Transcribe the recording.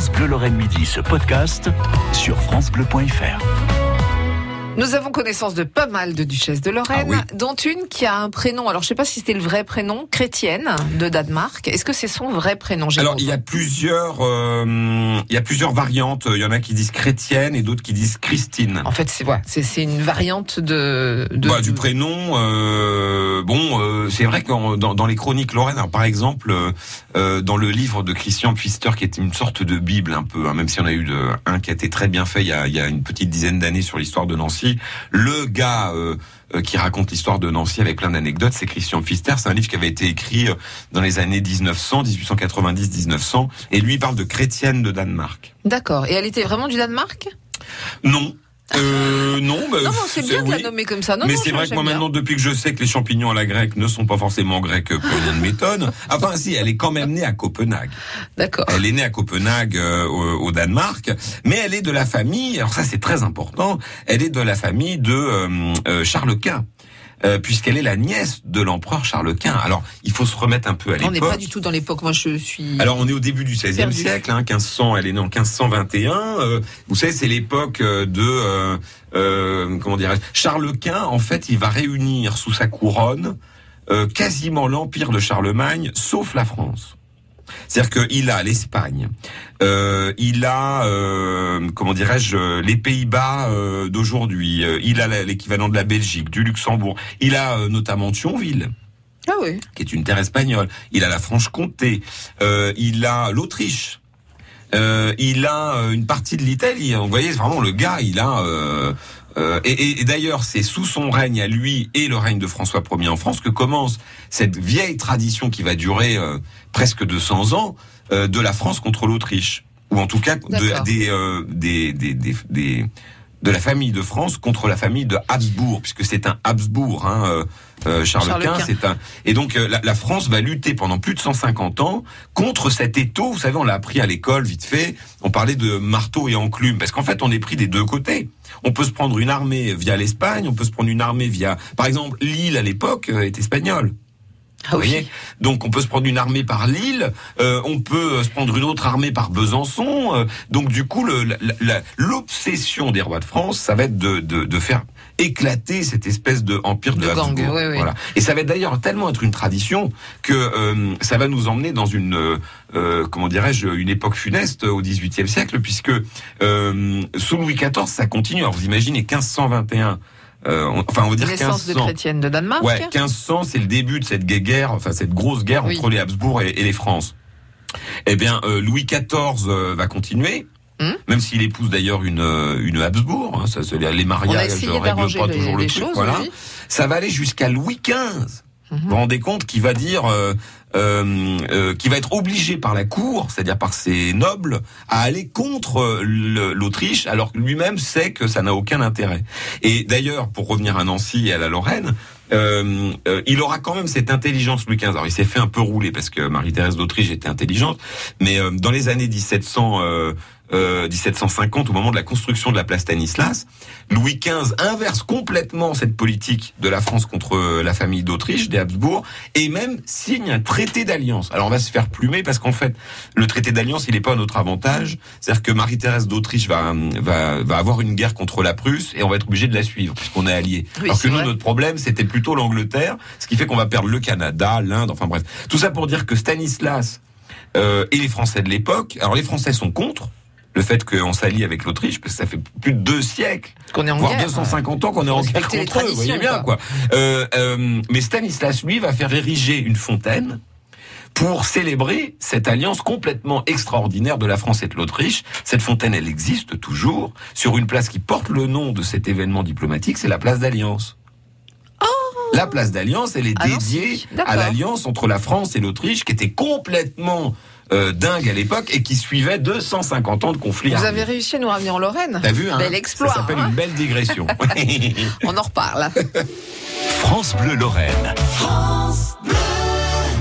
France Bleu Lorraine Midi se podcast sur francebleu.fr. Nous avons connaissance de pas mal de duchesses de Lorraine, Ah oui. dont une qui a un prénom. Alors, je sais pas si c'était le vrai prénom, chrétienne de Danemark. Est-ce que c'est son vrai prénom Alors il y a plusieurs, euh, il y a plusieurs variantes. Il y en a qui disent chrétienne et d'autres qui disent Christine. En fait, c'est c'est une variante de, de Bah, du prénom, euh, bon, euh, c'est vrai que dans, dans les chroniques lorraines, alors, par exemple, dans le livre de Christian Pfister, qui est une sorte de bible un peu, hein, même si on a eu de, un qui a été très bien fait il y a, il y a une petite dizaine d'années sur l'histoire de Nancy, le gars euh, euh, qui raconte l'histoire de Nancy avec plein d'anecdotes, c'est Christian Pfister. C'est un livre qui avait été écrit euh, dans les années 1900, 1890-1900, et lui il parle de chrétienne de Danemark. D'accord. Et elle était vraiment du Danemark? Non. Euh, non, bah, Non, non, c'est bien de la nommer comme ça. Non, mais c'est vrai que moi bien. maintenant, depuis que je sais que les champignons à la grecque ne sont pas forcément grecs, plus rien ne m'étonne. Enfin si, elle est quand même née à Copenhague. D'accord. Elle est née à Copenhague euh, au, au Danemark, mais elle est de la famille, alors ça c'est très important, elle est de la famille de euh, euh, Charles Quint. Euh, puisqu'elle est la nièce de l'empereur Charles Quint. Alors, il faut se remettre un peu à On n'est l'époque. pas du tout dans l'époque. Moi, je suis. Alors on est au début du XVIe siècle, hein, 1500, elle est née en 1521. euh, vous savez, c'est l'époque euh, de euh, euh, comment dirais-je Charles Quint. En fait, il va réunir sous sa couronne euh, quasiment l'empire de Charlemagne, sauf la France. C'est-à-dire qu'il a l'Espagne, euh, il a, euh, comment dirais-je, les Pays-Bas euh, d'aujourd'hui, euh, il a l'équivalent de la Belgique, du Luxembourg, il a euh, notamment Thionville Ah oui. qui est une terre espagnole. Il a la Franche-Comté. Euh, il a l'Autriche. Euh, il a euh, une partie de l'Italie. Vous voyez, vraiment le gars, il a. euh, euh, et et- d'ailleurs, c'est sous son règne à lui et le règne de François Ier en France que commence cette vieille tradition qui va durer euh, presque 200 ans euh, de la France contre l'Autriche, ou en tout cas de, euh, des, des, des, des- de la famille de France contre la famille de Habsbourg, puisque c'est un Habsbourg, hein, euh, euh, Charles, Charles Quint, Quint. c'est un. Et donc euh, la, la France va lutter pendant plus de 150 ans contre cet étau. Vous savez, on l'a appris à l'école vite fait. On parlait de marteau et enclume, parce qu'en fait, on est pris des deux côtés. On peut se prendre une armée via l'Espagne, on peut se prendre une armée via, par exemple, l'île à l'époque euh, est espagnole. Ah Vous oui. voyez? Donc on peut se prendre une armée par Lille, euh, on peut euh, se prendre une autre armée par Besançon. euh, donc du coup, l'obsession des rois de France, ça va être de, de, de faire éclater cette espèce de empire de, De gang, oui, oui. Voilà. Et ça va d'ailleurs tellement être une tradition que euh, ça va nous emmener dans une euh, euh, comment dirais-je une époque funeste au XVIIIe siècle, puisque euh, sous Louis XIV ça continue. Alors vous imaginez 1521. Euh, on- enfin, on va dire Naissance de 1500. chrétienne de Danemark. Ouais, 1500, c'est le début de cette guerre, enfin cette grosse guerre Oui. entre les Habsbourg et, et les France. Eh bien, euh, Louis XIV euh, va continuer. Hmm. Même s'il épouse d'ailleurs une euh, une Habsbourg, hein, ça, les mariages règlent pas les, toujours les le truc. choses. voilà. oui. Ça va aller jusqu'à Louis XV. Mhm. Vous vous rendez compte qu'il va dire, euh, euh, qu'il va être obligé par la cour, c'est-à-dire par ses nobles, à aller contre euh, l'Autriche, alors que lui-même sait que ça n'a aucun intérêt. Et d'ailleurs, pour revenir à Nancy et à la Lorraine, euh, il aura quand même cette intelligence Louis XV. Alors il s'est fait un peu rouler parce que Marie-Thérèse d'Autriche était intelligente, mais dans les années 1700. Euh, euh, 1750, au moment de la construction de la place Stanislas, Louis XV inverse complètement cette politique de la France contre la famille d'Autriche, des Habsbourg, et même signe un traité d'alliance. Alors on va se faire plumer parce qu'en fait, le traité d'alliance, il n'est pas à notre avantage. C'est-à-dire que Marie-Thérèse d'Autriche va, va, va avoir une guerre contre la Prusse et on va être obligé de la suivre puisqu'on est alliés. Oui, Alors que nous, vrai. notre problème, c'était plutôt l'Angleterre, ce qui fait qu'on va perdre le Canada, l'Inde, enfin bref. Tout ça pour dire que Stanislas euh, et les Français de l'époque, alors les Français sont contre le fait qu'on s'allie avec l'Autriche, parce que ça fait plus de deux siècles Qu'on est en voire guerre. 250 ans qu'on est en guerre contre eux, vous voyez bien quoi. Euh, euh, mais Stanislas lui va faire ériger une fontaine pour célébrer cette alliance complètement extraordinaire de la France et de l'Autriche. Cette fontaine, elle existe toujours sur une place qui porte le nom de cet événement diplomatique, c'est la place d'Alliance. La place d'Alliance, elle est Ah dédiée à l'alliance entre la France et l'Autriche, qui était complètement euh, dingue à l'époque et qui suivait 250 ans de conflit. Vous armé. avez réussi à nous ramener en Lorraine. T'as vu, hein Bel exploit. Ça s'appelle hein. une belle digression. On en reparle. France Bleu Lorraine. France Bleu.